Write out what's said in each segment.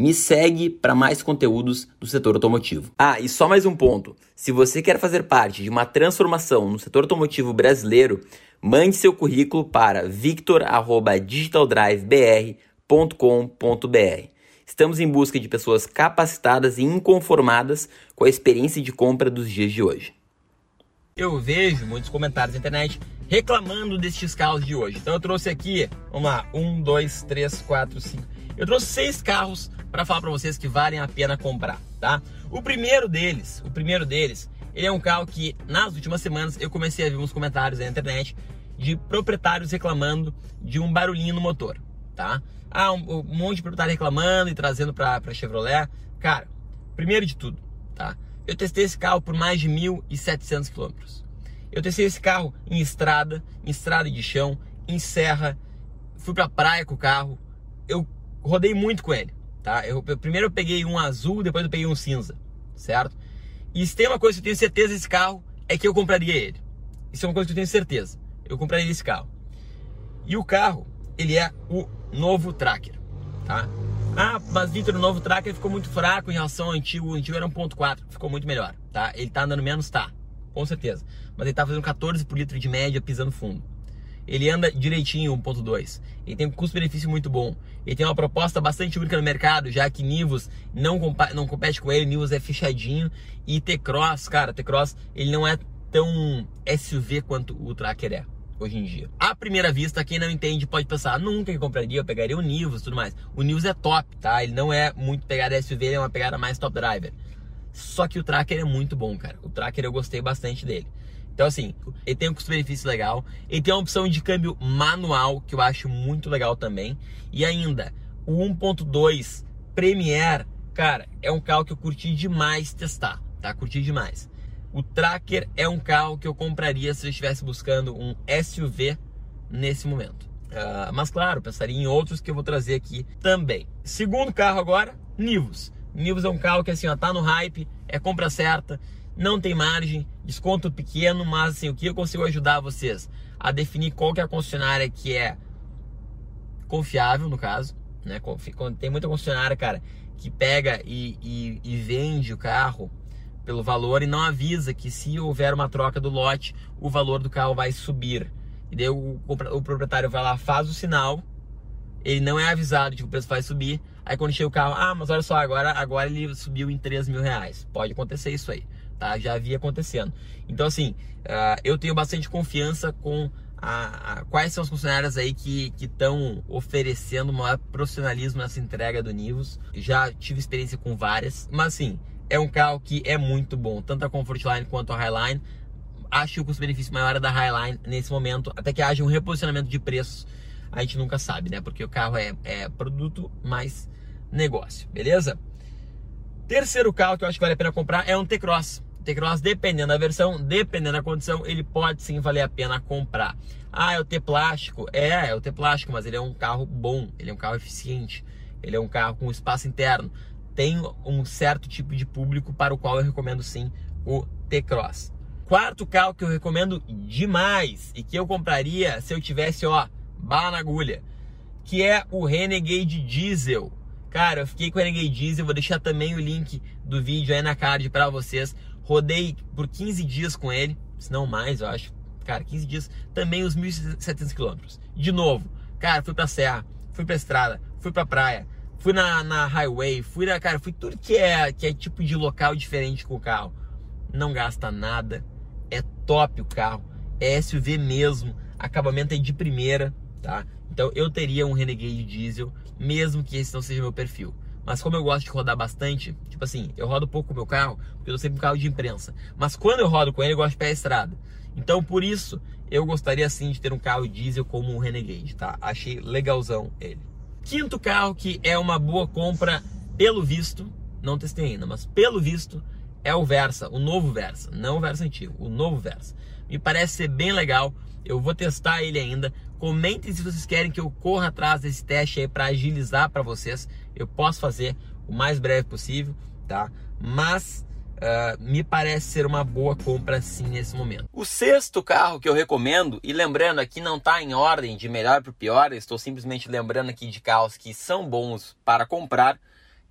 Me segue para mais conteúdos do setor automotivo. Ah, e só mais um ponto. Se você quer fazer parte de uma transformação no setor automotivo brasileiro, mande seu currículo para victor@digitaldrivebr.com.br. Estamos em busca de pessoas capacitadas e inconformadas com a experiência de compra dos dias de hoje. Eu vejo muitos comentários na internet reclamando destes carros de hoje. Então eu trouxe aqui, vamos lá, um, dois, três, quatro, cinco. Eu trouxe seis carros para falar para vocês que valem a pena comprar, tá? O primeiro deles, o primeiro deles, ele é um carro que nas últimas semanas eu comecei a ver uns comentários na internet de proprietários reclamando de um barulhinho no motor, tá? Ah, um, um monte de proprietário reclamando e trazendo para Chevrolet. Cara, primeiro de tudo, tá? Eu testei esse carro por mais de 1.700 quilômetros. Eu testei esse carro em estrada, em estrada de chão, em serra. Fui pra praia com o carro. Eu rodei muito com ele tá? Eu, eu, primeiro eu peguei um azul, depois eu peguei um cinza, certo? E se tem uma coisa que eu tenho certeza desse carro, é que eu compraria ele. Isso é uma coisa que eu tenho certeza. Eu compraria esse carro. E o carro, ele é o novo Tracker, tá? Ah, mas Vitor, o novo Tracker ficou muito fraco em relação ao antigo. O antigo era 1.4, ficou muito melhor, tá? Ele tá andando menos, tá, com certeza. Mas ele tá fazendo 14 por litro de média pisando fundo ele anda direitinho 1.2. Ele tem um custo-benefício muito bom. Ele tem uma proposta bastante única no mercado, já que Nivus não, não compete com ele, Nivus é fechadinho. E T-Cross, cara, T-Cross, ele não é tão SUV quanto o Tracker é hoje em dia. À primeira vista, quem não entende pode pensar, nunca compraria, eu pegaria o Nivus e tudo mais. O Nivus é top, tá? Ele não é muito pegada SUV, ele é uma pegada mais top driver. Só que o Tracker é muito bom, cara. O Tracker eu gostei bastante dele. Então, assim, ele tem um custo-benefício legal. Ele tem uma opção de câmbio manual, que eu acho muito legal também. E ainda, o 1.2 Premier, cara, é um carro que eu curti demais testar, tá? Curti demais. O Tracker é um carro que eu compraria se eu estivesse buscando um SUV nesse momento. Uh, mas claro, pensaria em outros que eu vou trazer aqui também. Segundo carro agora, Nivus. Nivus é um carro que assim, ó, tá no hype, é compra certa não tem margem, desconto pequeno, mas assim, o que eu consigo ajudar vocês a definir qual que é a concessionária que é confiável, no caso, né? Tem muita concessionária, cara, que pega e, e, e vende o carro pelo valor e não avisa que se houver uma troca do lote, o valor do carro vai subir. E daí o, o proprietário vai lá, faz o sinal, ele não é avisado de que o preço vai subir. Aí quando chega o carro, ah, mas olha só, agora, agora ele subiu em 3 mil reais. Pode acontecer isso aí tá? Já havia acontecendo. Então, assim, uh, eu tenho bastante confiança com a, a, quais são as funcionárias aí que estão oferecendo maior profissionalismo nessa entrega do Nivus. Já tive experiência com várias, mas assim, é um carro que é muito bom, tanto a Comfortline quanto a Highline. Acho que o custo-benefício maior é da Highline nesse momento, até que haja um reposicionamento de preços, a gente nunca sabe, né? Porque o carro é, é produto mais negócio, beleza? Terceiro carro que eu acho que vale a pena comprar é um T-Cross. T-Cross, dependendo da versão, dependendo da condição, ele pode sim valer a pena comprar. Ah, é o T plástico? É, é o T plástico, mas ele é um carro bom, ele é um carro eficiente, ele é um carro com espaço interno. Tem um certo tipo de público para o qual eu recomendo sim o T-Cross. Quarto carro que eu recomendo demais e que eu compraria se eu tivesse, ó, bala na agulha, que é o Renegade Diesel. Cara, eu fiquei com o Renegade Diesel, vou deixar também o link do vídeo aí na card para vocês. Rodei por 15 dias com ele, se não mais, eu acho. Cara, 15 dias, também os 1.700 quilômetros. De novo, cara, fui pra serra, fui pra estrada, fui pra praia, fui na, na highway, fui na, cara, fui tudo que é, que é tipo de local diferente com o carro. Não gasta nada, é top o carro, é SUV mesmo, acabamento é de primeira, tá? Então eu teria um Renegade diesel, mesmo que esse não seja meu perfil. Mas como eu gosto de rodar bastante, tipo assim, eu rodo pouco o meu carro, porque eu tô sempre um carro de imprensa. Mas quando eu rodo com ele, eu gosto de pé estrada. Então, por isso, eu gostaria sim de ter um carro diesel como um Renegade, tá? Achei legalzão ele. Quinto carro que é uma boa compra, pelo visto, não testei ainda, mas pelo visto, é o Versa, o novo Versa, não o Versa antigo, o novo Versa. Me parece ser bem legal. Eu vou testar ele ainda. Comentem se vocês querem que eu corra atrás desse teste aí para agilizar para vocês. Eu posso fazer o mais breve possível, tá? Mas uh, me parece ser uma boa compra sim nesse momento. O sexto carro que eu recomendo, e lembrando aqui não está em ordem de melhor para pior, estou simplesmente lembrando aqui de carros que são bons para comprar,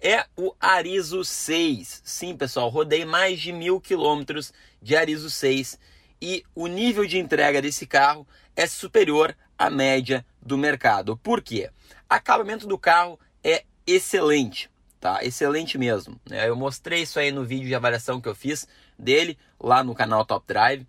é o Arizo 6. Sim, pessoal, rodei mais de mil quilômetros de Arizo 6 e o nível de entrega desse carro é superior à média do mercado. Por quê? Acabamento do carro é excelente, tá? Excelente mesmo. Né? Eu mostrei isso aí no vídeo de avaliação que eu fiz dele lá no canal Top Drive.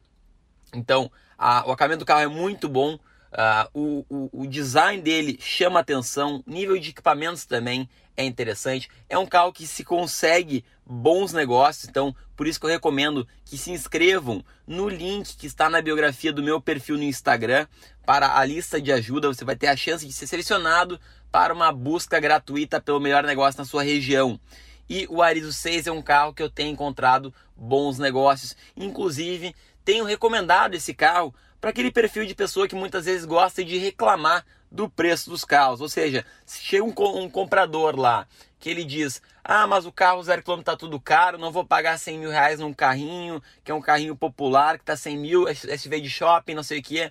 Então, a, o acabamento do carro é muito bom. Uh, o, o, o, design dele chama atenção, nível de equipamentos também é interessante. É um carro que se consegue bons negócios, então por isso que eu recomendo que se inscrevam no link que está na biografia do meu perfil no Instagram para a lista de ajuda. Você vai ter a chance de ser selecionado para uma busca gratuita pelo melhor negócio na sua região. E o Arizo 6 é um carro que eu tenho encontrado bons negócios. Inclusive, tenho recomendado esse carro para aquele perfil de pessoa que muitas vezes gosta de reclamar do preço dos carros. Ou seja, se chega um, um comprador lá que ele diz: Ah, mas o carro zero quilômetro está tudo caro, não vou pagar 100 mil reais num carrinho, que é um carrinho popular, que está 100 mil, SUV de shopping, não sei o que.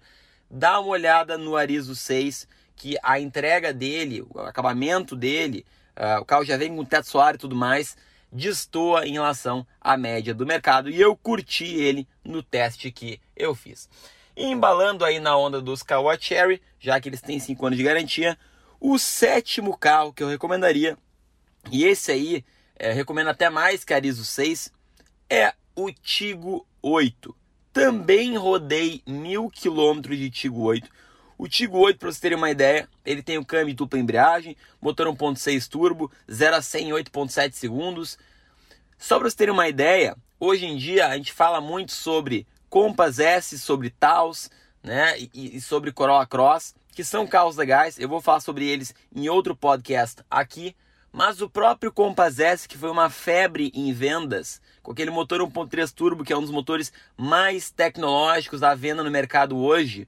Dá uma olhada no Arizo 6, que a entrega dele, o acabamento dele, uh, o carro já vem com teto solar e tudo mais, destoa em relação à média do mercado. E eu curti ele no teste que eu fiz. E embalando aí na onda dos Kawa Cherry, já que eles têm 5 anos de garantia, o sétimo carro que eu recomendaria, e esse aí é, recomendo até mais que a Arizo 6, é o Tigo 8. Também rodei mil quilômetros de Tigo 8. O Tigo 8, para vocês terem uma ideia, ele tem o câmbio dupla embreagem, motor 1.6 turbo, 0 a 100 em 8.7 segundos. Só para vocês terem uma ideia, hoje em dia a gente fala muito sobre Compass S, sobre Taos, né? E, e, sobre Corolla Cross, que são carros legais. Eu vou falar sobre eles em outro podcast aqui. Mas o próprio Compass S, que foi uma febre em vendas, com aquele motor 1.3 turbo, que é um dos motores mais tecnológicos à venda no mercado hoje,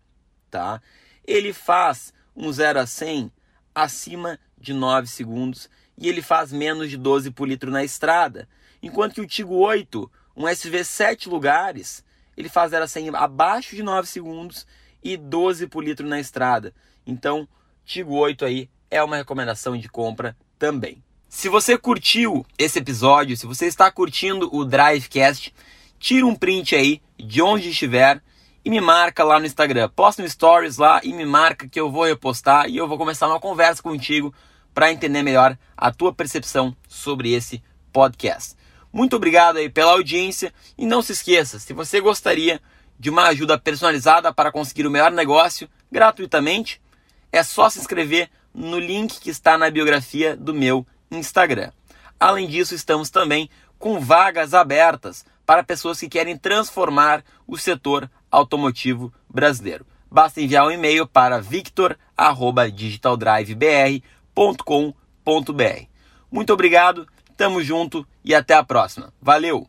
tá? Ele faz um 0 a 100 acima de 9 segundos e ele faz menos de 12 por litro na estrada. Enquanto que o Tigo 8, um SV 7 lugares, ele faz 0 a 100 abaixo de 9 segundos e 12 por litro na estrada. Então, Tigo 8 aí é uma recomendação de compra também. Se você curtiu esse episódio, se você está curtindo o Drivecast, tira um print aí de onde estiver e me marca lá no Instagram. Posta no Stories lá e me marca que eu vou repostar e eu vou começar uma conversa contigo para entender melhor a tua percepção sobre esse podcast. Muito obrigado aí pela audiência e não se esqueça, se você gostaria de uma ajuda personalizada para conseguir o melhor negócio gratuitamente, é só se inscrever no link que está na biografia do meu Instagram. Além disso, estamos também com vagas abertas para pessoas que querem transformar o setor automotivo brasileiro. Basta enviar um e-mail para victor@digitaldrivebr.com.br. Muito obrigado Tamo junto e até a próxima. Valeu!